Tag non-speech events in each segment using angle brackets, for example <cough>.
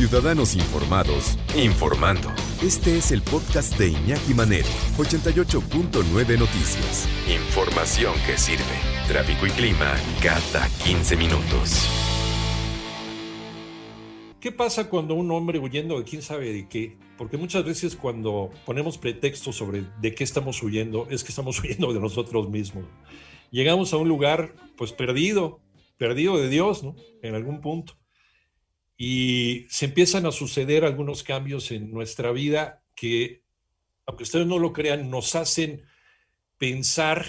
Ciudadanos informados, informando. Este es el podcast de Iñaki Manero, 88.9 Noticias. Información que sirve. Tráfico y clima cada 15 minutos. ¿Qué pasa cuando un hombre huyendo de quién sabe de qué? Porque muchas veces cuando ponemos pretextos sobre de qué estamos huyendo, es que estamos <laughs> huyendo de nosotros mismos. Llegamos a un lugar pues perdido, perdido de Dios, ¿no? En algún punto y se empiezan a suceder algunos cambios en nuestra vida que, aunque ustedes no lo crean, nos hacen pensar,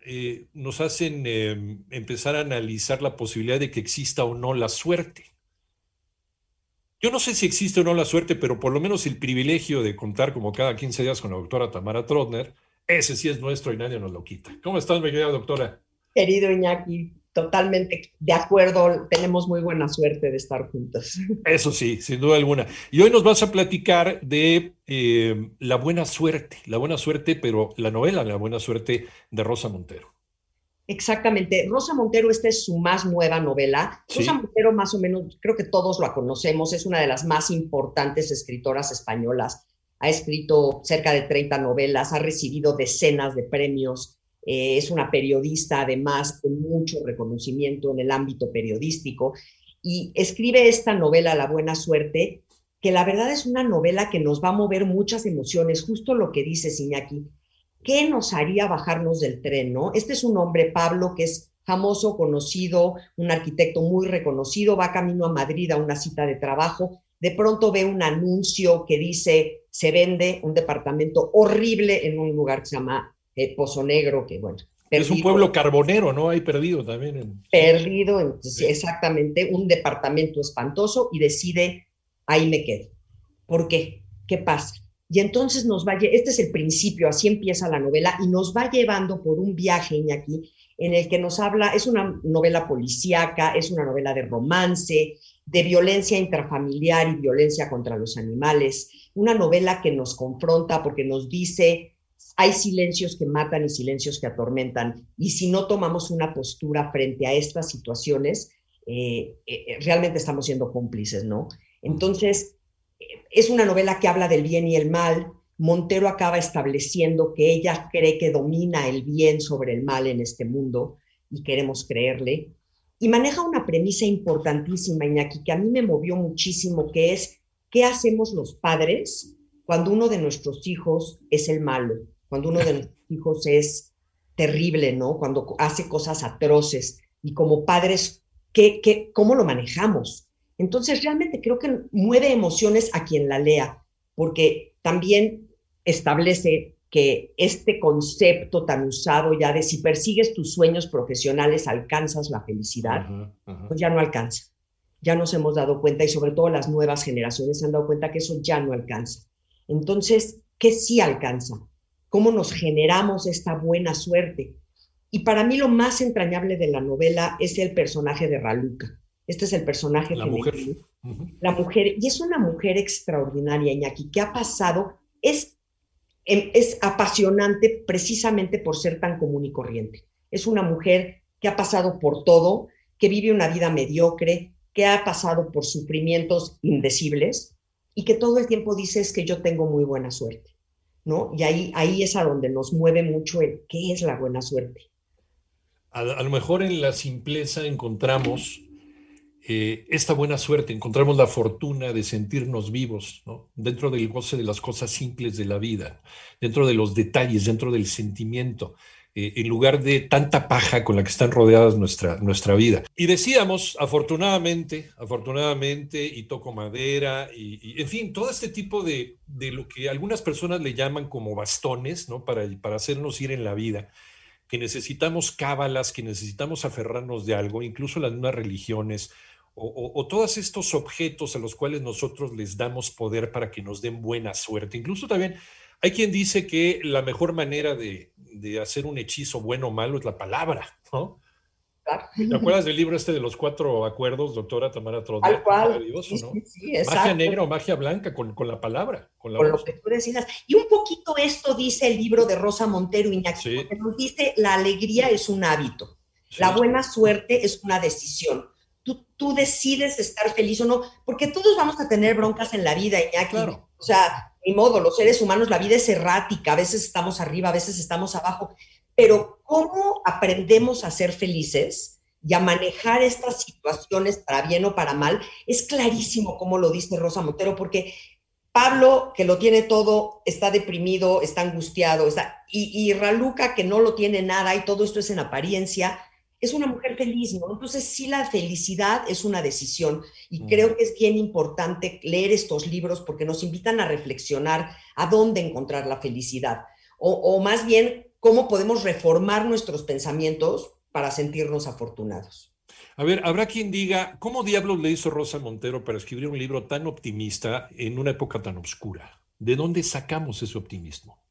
eh, nos hacen em, empezar a analizar la posibilidad de que exista o no la suerte. Yo no sé si existe o no la suerte, pero por lo menos el privilegio de contar como cada 15 días con la doctora Tamara Trotner, ese sí es nuestro y nadie nos lo quita. ¿Cómo estás, mi querida doctora? Querido Iñaki, totalmente de acuerdo, tenemos muy buena suerte de estar juntos. Eso sí, sin duda alguna. Y hoy nos vas a platicar de eh, La Buena Suerte, La Buena Suerte, pero la novela La Buena Suerte de Rosa Montero. Exactamente. Rosa Montero, esta es su más nueva novela. Rosa Montero, más o menos, creo que todos la conocemos, es una de las más importantes escritoras españolas. Ha escrito cerca de 30 novelas, ha recibido decenas de premios eh, es una periodista además con mucho reconocimiento en el ámbito periodístico y escribe esta novela La Buena Suerte, que la verdad es una novela que nos va a mover muchas emociones, justo lo que dice Iñaki. ¿Qué nos haría bajarnos del tren, no? Este es un hombre, Pablo, que es famoso, conocido, un arquitecto muy reconocido, va camino a Madrid a una cita de trabajo, de pronto ve un anuncio que dice se vende un departamento horrible en un lugar que se llama eh, Pozo Negro, que bueno. es un pueblo carbonero, ¿no? Hay perdido también. Perdido, exactamente, un departamento espantoso y decide, ahí me quedo. ¿Por qué? ¿Qué pasa? Y entonces nos va, este es el principio, así empieza la novela y nos va llevando por un viaje, aquí en el que nos habla, es una novela policíaca, es una novela de romance, de violencia intrafamiliar y violencia contra los animales, una novela que nos confronta porque nos dice hay silencios que matan y silencios que atormentan. Y si no tomamos una postura frente a estas situaciones, eh, eh, realmente estamos siendo cómplices, ¿no? Entonces, es una novela que habla del bien y el mal. Montero acaba estableciendo que ella cree que domina el bien sobre el mal en este mundo y queremos creerle. Y maneja una premisa importantísima, Iñaki, que a mí me movió muchísimo, que es, ¿qué hacemos los padres cuando uno de nuestros hijos es el malo? cuando uno de <laughs> nuestros hijos es terrible, ¿no? Cuando hace cosas atroces y como padres, ¿qué, qué, ¿cómo lo manejamos? Entonces, realmente creo que mueve emociones a quien la lea, porque también establece que este concepto tan usado ya de si persigues tus sueños profesionales alcanzas la felicidad, pues ya no alcanza. Ya nos hemos dado cuenta y sobre todo las nuevas generaciones se han dado cuenta que eso ya no alcanza. Entonces, ¿qué sí alcanza? cómo nos generamos esta buena suerte. Y para mí lo más entrañable de la novela es el personaje de Raluca. Este es el personaje la mujer. La mujer, y es una mujer extraordinaria, Iñaki, que ha pasado, es, em, es apasionante precisamente por ser tan común y corriente. Es una mujer que ha pasado por todo, que vive una vida mediocre, que ha pasado por sufrimientos indecibles y que todo el tiempo dice es que yo tengo muy buena suerte. ¿no? Y ahí, ahí es a donde nos mueve mucho el qué es la buena suerte. A, lo mejor en la simpleza encontramos eh, esta buena suerte, encontramos la fortuna de sentirnos vivos, ¿no? Dentro del goce de las cosas simples de la vida, dentro de los detalles, dentro del sentimiento. Eh, en lugar de tanta paja con la que están rodeadas nuestra, nuestra vida. Y decíamos, afortunadamente, afortunadamente, y toco madera, y, en fin, todo este tipo de, de, lo que algunas personas le llaman como bastones, ¿no? Para, para hacernos ir en la vida. que necesitamos cábalas, que necesitamos aferrarnos de algo, incluso las mismas religiones, o, todos estos objetos a los cuales nosotros les damos poder para que nos den buena suerte. Incluso también hay quien dice que la mejor manera de, de hacer un hechizo bueno o malo es la palabra, ¿no? ¿Te acuerdas del libro este de los cuatro acuerdos, doctora Tamara Trotner? Tal cual. magia negra o magia blanca con, con la palabra. Con, lo que tú decidas. Y un poquito esto dice el libro de Rosa Montero Iñaki, porque nos dice la alegría es un hábito, la buena suerte es una decisión. Tú, tú, decides estar feliz o no, porque todos vamos a tener broncas en la vida, Iñaki. Claro. O sea, ni modo, los seres humanos, la vida es errática, a veces estamos arriba, a veces estamos abajo pero ¿cómo aprendemos a ser felices y a manejar estas situaciones para bien o para mal? Es clarísimo como lo dice Rosa Montero, porque Pablo, que lo tiene todo, está deprimido, está angustiado, está, y, y Raluca, que no lo tiene nada y todo esto es en apariencia, es una mujer feliz, ¿no? Entonces sí la felicidad es una decisión y mm. creo que es bien importante leer estos libros porque nos invitan a reflexionar a dónde encontrar la felicidad o, o más bien cómo podemos reformar nuestros pensamientos para sentirnos afortunados. A ver, habrá quien diga, ¿cómo diablos le hizo Rosa Montero para escribir un libro tan optimista en una época tan oscura? ¿De dónde sacamos ese optimismo?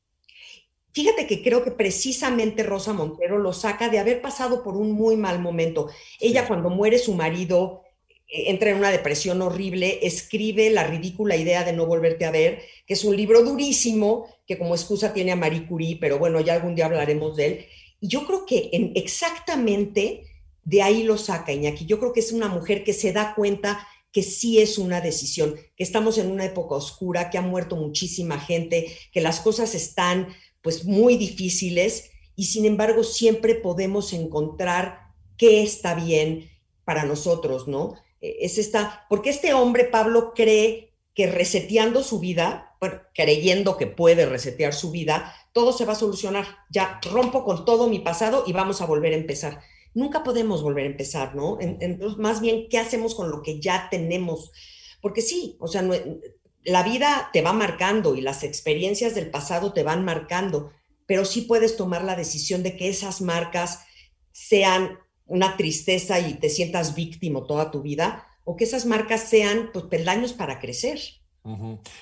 Fíjate que creo que precisamente Rosa Montero lo saca de haber pasado por un muy mal momento. Ella cuando muere su marido eh, entra en una depresión horrible, escribe La ridícula idea de no volverte a ver, que es un libro durísimo, que como excusa tiene a Marie Curie, pero bueno, ya algún día hablaremos de él. Y yo creo que en, exactamente de ahí lo saca Iñaki. Yo creo que es una mujer que se da cuenta que sí es una decisión, que estamos en una época oscura, que ha muerto muchísima gente, que las cosas están pues muy difíciles y sin embargo siempre podemos encontrar qué está bien para nosotros, ¿no? E, es esta, porque este hombre, Pablo, cree que reseteando su vida, creyendo que puede resetear su vida, todo se va a solucionar. Ya rompo con todo mi pasado y vamos a volver a empezar. Nunca podemos volver a empezar, ¿no? Entonces, más bien, ¿qué hacemos con lo que ya tenemos? Porque sí, o sea, la vida te va marcando y las experiencias del pasado te van marcando, pero sí puedes tomar la decisión de que esas marcas sean una tristeza y te sientas víctima toda tu vida, o que esas marcas sean pues, peldaños para crecer.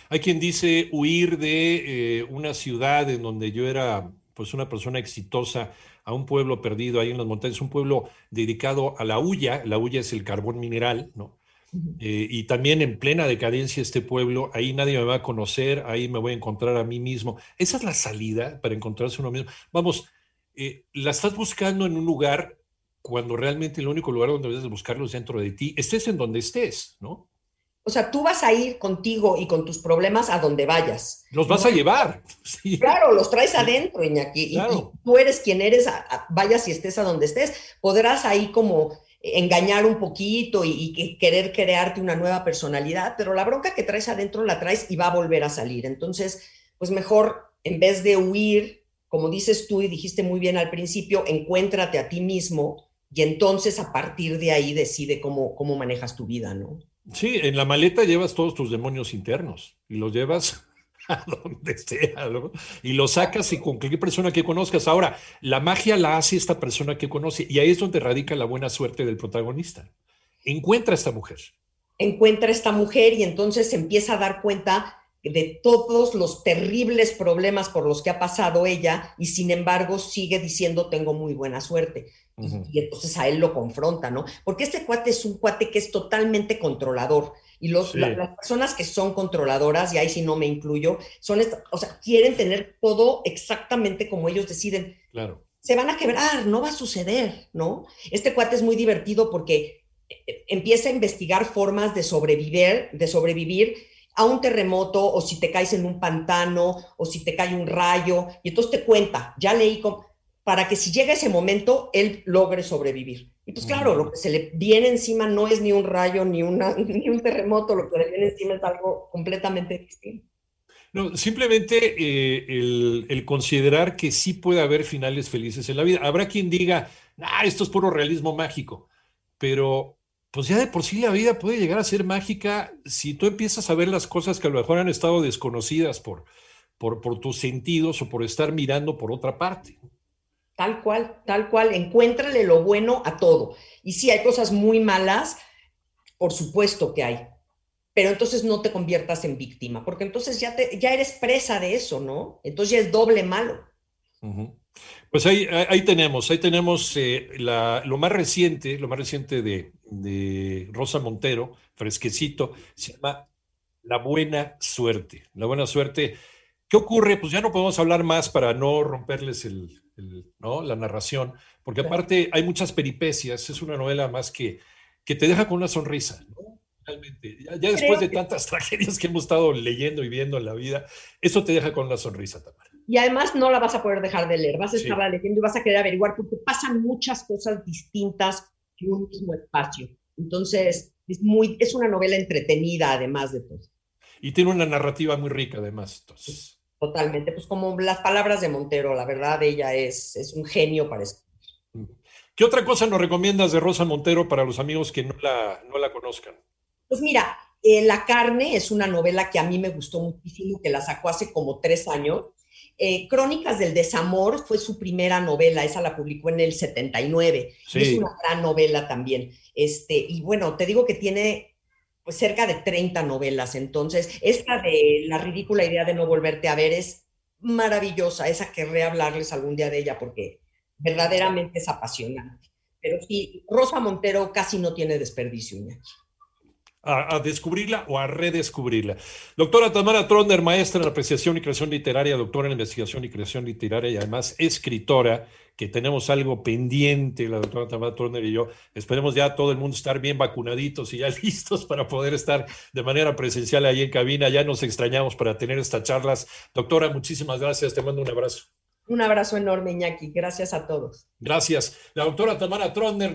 Hay quien dice huir de eh, una ciudad en donde yo era pues una persona exitosa a un pueblo perdido ahí en las montañas, un pueblo dedicado a la hulla, la hulla es el carbón mineral, ¿no? Eh, y también en plena decadencia este pueblo, ahí nadie me va a conocer, ahí me voy a encontrar a mí mismo. Esa es la salida para encontrarse uno mismo. Vamos, eh, la estás buscando en un lugar cuando realmente el único lugar donde debes buscarlos dentro de ti, estés en donde estés, ¿no? O sea, tú vas a ir contigo y con tus problemas a donde vayas. Los vas a llevar. <laughs> Claro, los traes adentro, Iñaki. Y, tú eres quien eres, vayas y estés a donde estés. Podrás ahí como engañar un poquito y, querer crearte una nueva personalidad, pero la bronca que traes adentro la traes y va a volver a salir. Entonces, pues mejor, en vez de huir, como dices tú y dijiste muy bien al principio, encuéntrate a ti mismo y entonces a partir de ahí decide cómo, cómo manejas tu vida, ¿no? Sí, en la maleta llevas todos tus demonios internos y los llevas a <laughs> donde sea, ¿no? Y los sacas y con cualquier persona que conozcas. Ahora, la magia la hace esta persona que conoce y ahí es donde radica la buena suerte del protagonista. Encuentra a esta mujer. Encuentra a esta mujer y entonces empieza a dar cuenta de todos los terribles problemas por los que ha pasado ella y sin embargo sigue diciendo tengo muy buena suerte. y, entonces a él lo confronta, ¿no? Porque este cuate es un cuate que es totalmente controlador. Y los, las personas que son controladoras, y ahí si no me incluyo, son, o sea, quieren tener todo exactamente como ellos deciden. Claro. Se van a quebrar, no va a suceder, ¿no? Este cuate es muy divertido porque eh, empieza a investigar formas de sobrevivir, de sobrevivir a un terremoto o si te caes en un pantano o si te cae un rayo, y entonces te cuenta, ya leí, para que si llega ese momento, él logre sobrevivir. Y pues claro, lo que se le viene encima no es ni un rayo ni, una, <laughs> ni un terremoto, lo que le viene encima es algo completamente distinto. No, simplemente eh, el, el, considerar que sí puede haber finales felices en la vida. Habrá quien diga, ah, esto es puro realismo mágico, pero pues ya de por sí la vida puede llegar a ser mágica si tú empiezas a ver las cosas que a lo mejor han estado desconocidas por, por, por tus sentidos o por estar mirando por otra parte. Tal cual, tal cual. Encuéntrale lo bueno a todo. Y sí, hay cosas muy malas, por supuesto que hay. Pero entonces no te conviertas en víctima, porque entonces ya, te, ya eres presa de eso, ¿no? Entonces ya es doble malo. Pues ahí, ahí tenemos, ahí tenemos eh, la, lo más reciente, lo más reciente de, de Rosa Montero, fresquecito, se llama La Buena Suerte. La Buena Suerte. ¿Qué ocurre? Pues ya no podemos hablar más para no romperles el, ¿no? la narración, porque aparte hay muchas peripecias, es una novela más que, que te deja con una sonrisa, ¿no? Realmente, ya, después de tantas <laughs> tragedias que hemos estado leyendo y viendo en la vida, eso te deja con una sonrisa, Tamara. Y además no la vas a poder dejar de leer, vas a estar leyendo y vas a querer averiguar, porque pasan muchas cosas distintas en un mismo espacio. Entonces, es, muy, es una novela entretenida, además de todo. Y tiene una narrativa muy rica, además. Entonces. Totalmente, pues como las palabras de Montero, la verdad, ella es, es un genio para escribir. ¿Qué otra cosa nos recomiendas de Rosa Montero para los amigos que no la, no la conozcan? Pues mira, eh, La carne es una novela que a mí me gustó muchísimo, que la sacó hace como tres años. Eh, Crónicas del Desamor fue su primera novela, esa la publicó en el 79. Es una gran novela también. Este, y bueno, te digo que tiene pues cerca de 30 novelas. Entonces, esta de la ridícula idea de no volverte a ver es maravillosa. Esa querré hablarles algún día de ella porque verdaderamente es apasionante. Pero sí, Rosa Montero casi no tiene desperdicio, a, descubrirla o a redescubrirla. Doctora Tamara Tronder, maestra en apreciación y creación literaria, doctora en investigación y creación literaria y además escritora, que tenemos algo pendiente, la doctora Tamara Tronder y yo. Esperemos ya todo el mundo estar bien vacunaditos y ya <laughs> listos para poder estar de manera presencial ahí en cabina. Ya nos extrañamos para tener estas charlas. Doctora, muchísimas gracias. Te mando un abrazo. Un abrazo enorme, Iñaki. Gracias a todos. Gracias. La doctora Tamara Tronder.